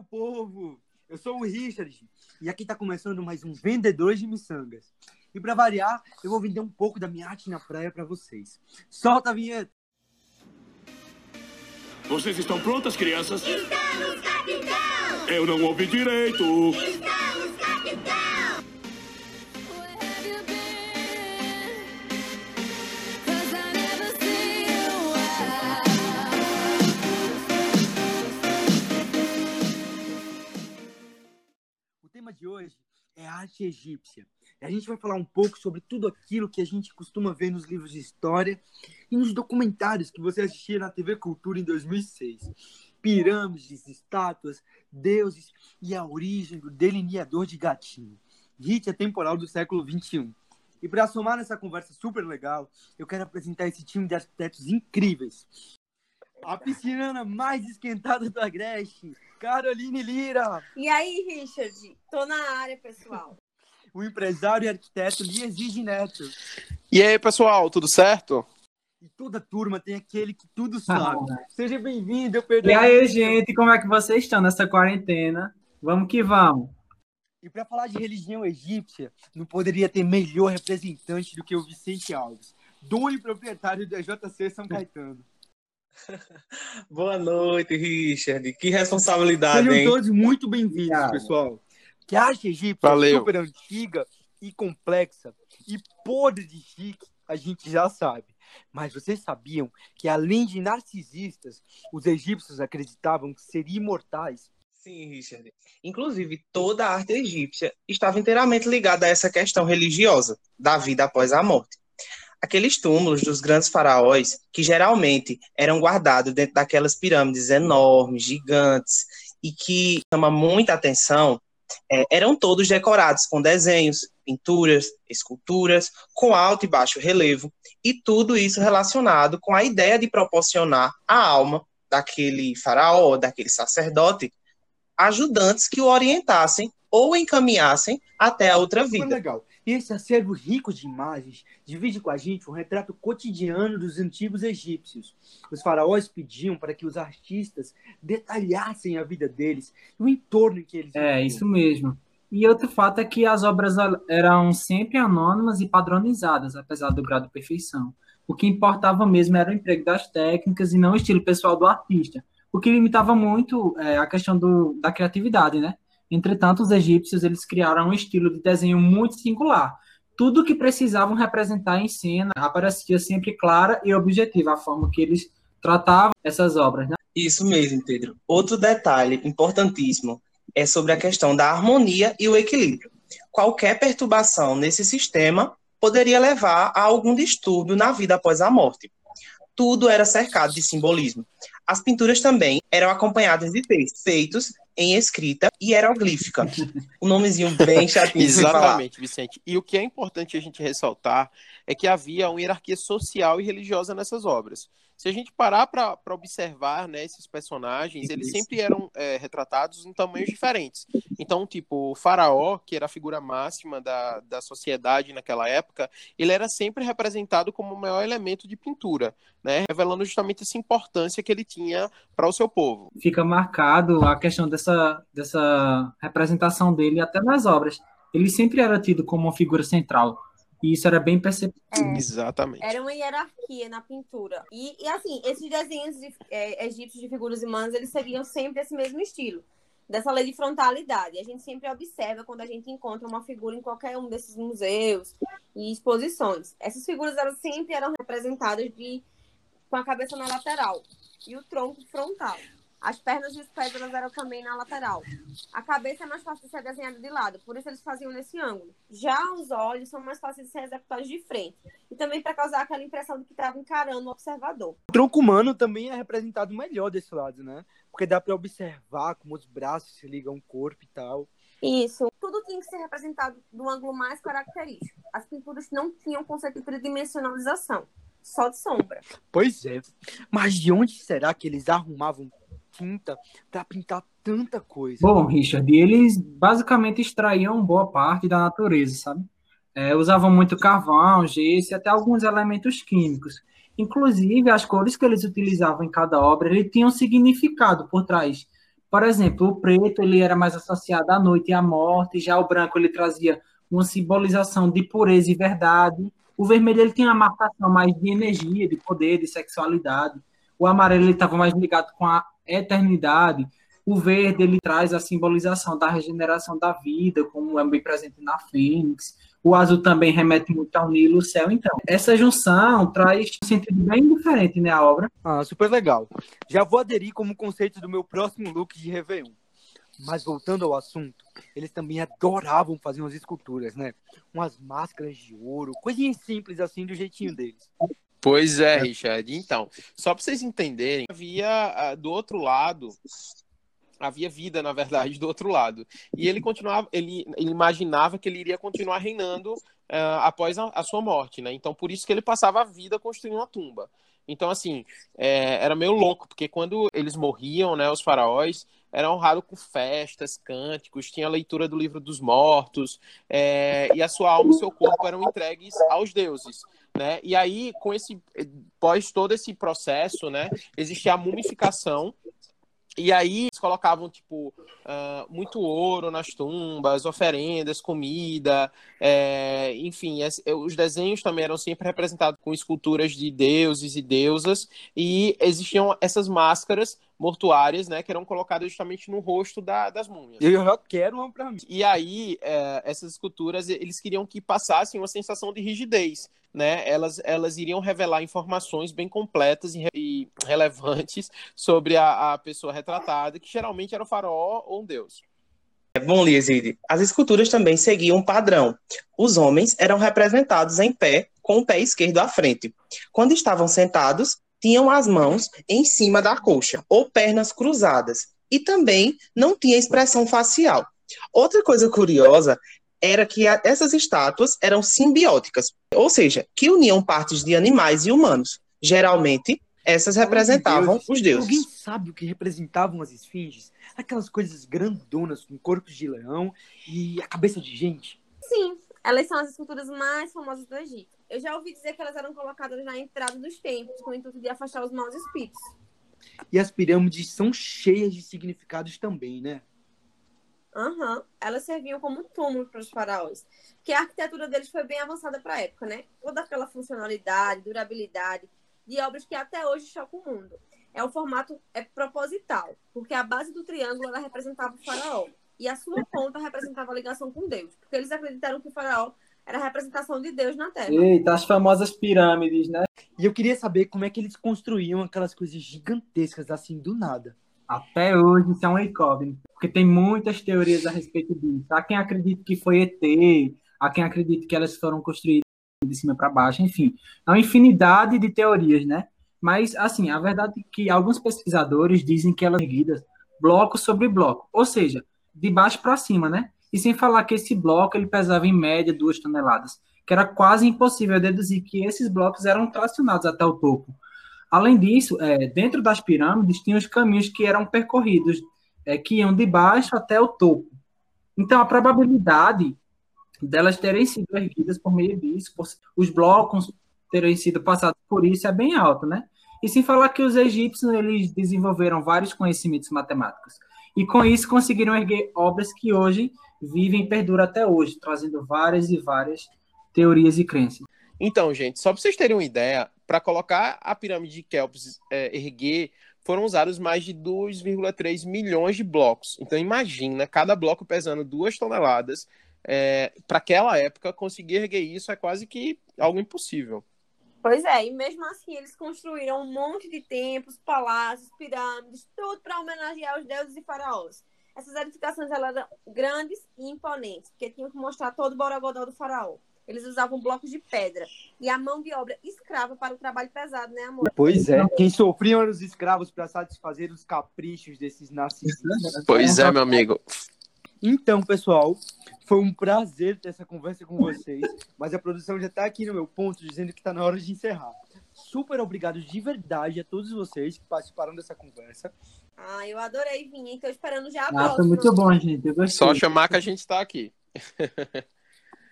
meu povo! Eu sou o Richard e aqui está começando mais um Vendedor de Miçangas. E para variar, eu vou vender um pouco da minha arte na praia para vocês. Solta a vinheta! Vocês estão prontas, crianças? Estamos, capitão! Eu não ouvi direito. Estamos, de hoje é arte egípcia. A gente vai falar um pouco sobre tudo aquilo que a gente costuma ver nos livros de história e nos documentários que você assistia na TV Cultura em 2006. Pirâmides, estátuas, deuses e a origem do delineador de gatinho. Rit temporal do século 21. E para somar nessa conversa super legal, eu quero apresentar esse time de arquitetos incríveis. A pisciana mais esquentada do Agreste, Caroline Lira. E aí, Richard? Tô na área, pessoal. o empresário e arquiteto lhe exige neto. E aí, pessoal, tudo certo? E toda turma tem aquele que tudo sabe. Seja bem-vindo, eu perdi. E aí, gente, como é que vocês estão nessa quarentena? Vamos que vamos. E para falar de religião egípcia, não poderia ter melhor representante do que o Vicente Alves, dono e proprietário da JC São Caetano. Boa noite, Richard. Que responsabilidade, Sejam hein? todos muito bem-vindos, pessoal. Que a arte egípcia é Valeu. super antiga e complexa e podre de chique, a gente já sabe. Mas vocês sabiam que, além de narcisistas, os egípcios acreditavam que seriam imortais? Sim, Richard. Inclusive, toda a arte egípcia estava inteiramente ligada a essa questão religiosa da vida após a morte. Aqueles túmulos dos grandes faraós, que geralmente eram guardados dentro daquelas pirâmides enormes, gigantes, e que chama muita atenção, eh, eram todos decorados com desenhos, pinturas, esculturas, com alto e baixo relevo, e tudo isso relacionado com a ideia de proporcionar à alma daquele faraó, daquele sacerdote, ajudantes que o orientassem ou encaminhassem até a outra vida. legal. E esse acervo rico de imagens divide com a gente um retrato cotidiano dos antigos egípcios. Os faraós pediam para que os artistas detalhassem a vida deles e o entorno em que eles É, viviam. isso mesmo. E outro fato é que as obras eram sempre anônimas e padronizadas, apesar do grau de perfeição. O que importava mesmo era o emprego das técnicas e não o estilo pessoal do artista, o que limitava muito é, a questão do, da criatividade, né? Entretanto, os egípcios eles criaram um estilo de desenho muito singular. Tudo que precisavam representar em cena aparecia sempre clara e objetiva a forma que eles tratavam essas obras, né? Isso mesmo, Pedro. Outro detalhe importantíssimo é sobre a questão da harmonia e o equilíbrio. Qualquer perturbação nesse sistema poderia levar a algum distúrbio na vida após a morte. Tudo era cercado de simbolismo. As pinturas também eram acompanhadas de textos feitos em escrita hieroglífica. Um nomezinho bem chatinho de falar. Exatamente, Vicente. E o que é importante a gente ressaltar é que havia uma hierarquia social e religiosa nessas obras. Se a gente parar para observar né, esses personagens, eles Isso. sempre eram é, retratados em tamanhos diferentes. Então, tipo, o faraó, que era a figura máxima da, da sociedade naquela época, ele era sempre representado como o maior elemento de pintura, né, revelando justamente essa importância que ele tinha para o seu povo. Fica marcado a questão dessa, dessa representação dele até nas obras. Ele sempre era tido como uma figura central. E isso era bem perceptível. Exatamente. Era uma hierarquia na pintura. E, e, assim, esses desenhos de, é, egípcios de figuras humanas, eles seguiam sempre esse mesmo estilo. Dessa lei de frontalidade. A gente sempre observa quando a gente encontra uma figura em qualquer um desses museus e exposições. Essas figuras elas sempre eram representadas de, com a cabeça na lateral e o tronco frontal. As pernas e os pés elas eram também na lateral. A cabeça é mais fácil de ser desenhada de lado, por isso eles faziam nesse ângulo. Já os olhos são mais fáceis de ser executados de frente. E também para causar aquela impressão de que estava encarando o observador. O tronco humano também é representado melhor desse lado, né? Porque dá para observar como os braços se ligam ao corpo e tal. Isso. Tudo tinha que ser representado do ângulo mais característico. As pinturas não tinham conceito de tridimensionalização, só de sombra. Pois é. Mas de onde será que eles arrumavam tinta para pintar tanta coisa? Bom, Richard, eles basicamente extraíam boa parte da natureza, sabe? É, usavam muito carvão, gesso e até alguns elementos químicos. Inclusive, as cores que eles utilizavam em cada obra, ele tinha um significado por trás. Por exemplo, o preto ele era mais associado à noite e à morte, já o branco ele trazia uma simbolização de pureza e verdade. O vermelho ele tinha uma marcação mais de energia, de poder, de sexualidade. O amarelo ele estava mais ligado com a eternidade. O verde ele traz a simbolização da regeneração da vida, como é bem presente na Fênix. O azul também remete muito ao Nilo, o céu. Então, essa junção traz um sentido bem diferente na obra. Ah, super legal. Já vou aderir como conceito do meu próximo look de Réveillon. Mas voltando ao assunto, eles também adoravam fazer umas esculturas, né? Umas máscaras de ouro, coisinhas simples assim do jeitinho deles. Pois é, Richard. Então, só para vocês entenderem, havia ah, do outro lado havia vida, na verdade, do outro lado. E ele continuava, ele, ele imaginava que ele iria continuar reinando ah, após a, a sua morte, né? Então, por isso que ele passava a vida construindo uma tumba. Então, assim, é, era meio louco, porque quando eles morriam, né, os faraós, era honrado com festas, cânticos, tinha a leitura do livro dos mortos, é, e a sua alma e seu corpo eram entregues aos deuses. Né? E aí, com esse, pós todo esse processo, né, existia a mumificação, e aí colocavam, tipo, ah, muito ouro nas tumbas, oferendas, comida, é, enfim, es- os desenhos também eram sempre representados com esculturas de deuses e deusas, e existiam essas máscaras mortuárias, né, que eram colocadas justamente no rosto da- das múmias. Eu já quero uma pra mim. E aí, é, essas esculturas, eles queriam que passassem uma sensação de rigidez, né? Elas, elas iriam revelar informações bem completas e, e relevantes sobre a, a pessoa retratada, que geralmente era o faraó ou um deus. É bom, Lieside. As esculturas também seguiam um padrão. Os homens eram representados em pé, com o pé esquerdo à frente. Quando estavam sentados, tinham as mãos em cima da coxa, ou pernas cruzadas. E também não tinha expressão facial. Outra coisa curiosa era que essas estátuas eram simbióticas, ou seja, que uniam partes de animais e humanos. Geralmente, essas representavam os deuses. Alguém sabe o que representavam as esfinges? Aquelas coisas grandonas com corpos de leão e a cabeça de gente. Sim, elas são as esculturas mais famosas do Egito. Eu já ouvi dizer que elas eram colocadas na entrada dos templos, com o intuito de afastar os maus espíritos. E as pirâmides são cheias de significados também, né? Aham. Elas serviam como túmulos para os faraós. Porque a arquitetura deles foi bem avançada para a época, né? Toda aquela funcionalidade, durabilidade, de obras que até hoje chocam o mundo. É o formato é proposital, porque a base do triângulo ela representava o faraó e a sua ponta representava a ligação com Deus, porque eles acreditaram que o faraó era a representação de Deus na Terra. Eita, as famosas pirâmides, né? E eu queria saber como é que eles construíam aquelas coisas gigantescas assim do nada. Até hoje isso é uma incógnita, porque tem muitas teorias a respeito disso. Há quem acredite que foi ET, há quem acredite que elas foram construídas de cima para baixo, enfim. É uma infinidade de teorias, né? Mas, assim, a verdade é que alguns pesquisadores dizem que elas erguidas bloco sobre bloco, ou seja, de baixo para cima, né? E sem falar que esse bloco ele pesava em média duas toneladas, que era quase impossível deduzir que esses blocos eram tracionados até o topo. Além disso, é, dentro das pirâmides tinha os caminhos que eram percorridos, é, que iam de baixo até o topo. Então, a probabilidade delas terem sido erguidas por meio disso, por os blocos terem sido passados por isso é bem alta, né? E sem falar que os egípcios eles desenvolveram vários conhecimentos matemáticos. E com isso conseguiram erguer obras que hoje vivem e perduram até hoje, trazendo várias e várias teorias e crenças. Então, gente, só para vocês terem uma ideia, para colocar a pirâmide de Kelps é, erguer, foram usados mais de 2,3 milhões de blocos. Então, imagina, cada bloco pesando duas toneladas. É, para aquela época, conseguir erguer isso é quase que algo impossível. Pois é, e mesmo assim eles construíram um monte de templos, palácios, pirâmides, tudo para homenagear os deuses e faraós. Essas edificações elas eram grandes e imponentes, porque tinham que mostrar todo o borogodó do faraó. Eles usavam blocos de pedra e a mão de obra escrava para o trabalho pesado, né, amor? Pois é. Quem sofriam eram os escravos para satisfazer os caprichos desses narcisistas. Pois é, meu amigo. Então, pessoal, foi um prazer ter essa conversa com vocês, mas a produção já está aqui no meu ponto dizendo que está na hora de encerrar. Super obrigado de verdade a todos vocês que participaram dessa conversa. Ah, eu adorei vir, hein? Tô esperando já a Ah, próxima. foi muito bom, gente. Eu gostei. Só chamar que a gente está aqui.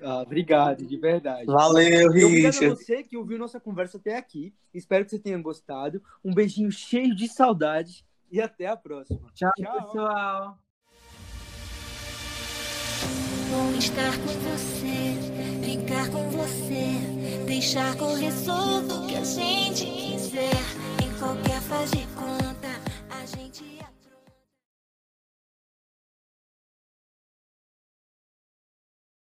Ah, obrigado, de verdade. Valeu, E obrigado a Richard. você que ouviu nossa conversa até aqui. Espero que você tenha gostado. Um beijinho cheio de saudade e até a próxima. Tchau, Tchau. pessoal. Vou estar com você, brincar com você, deixar correr solto o que a gente quiser. Em qualquer fase de conta, a gente.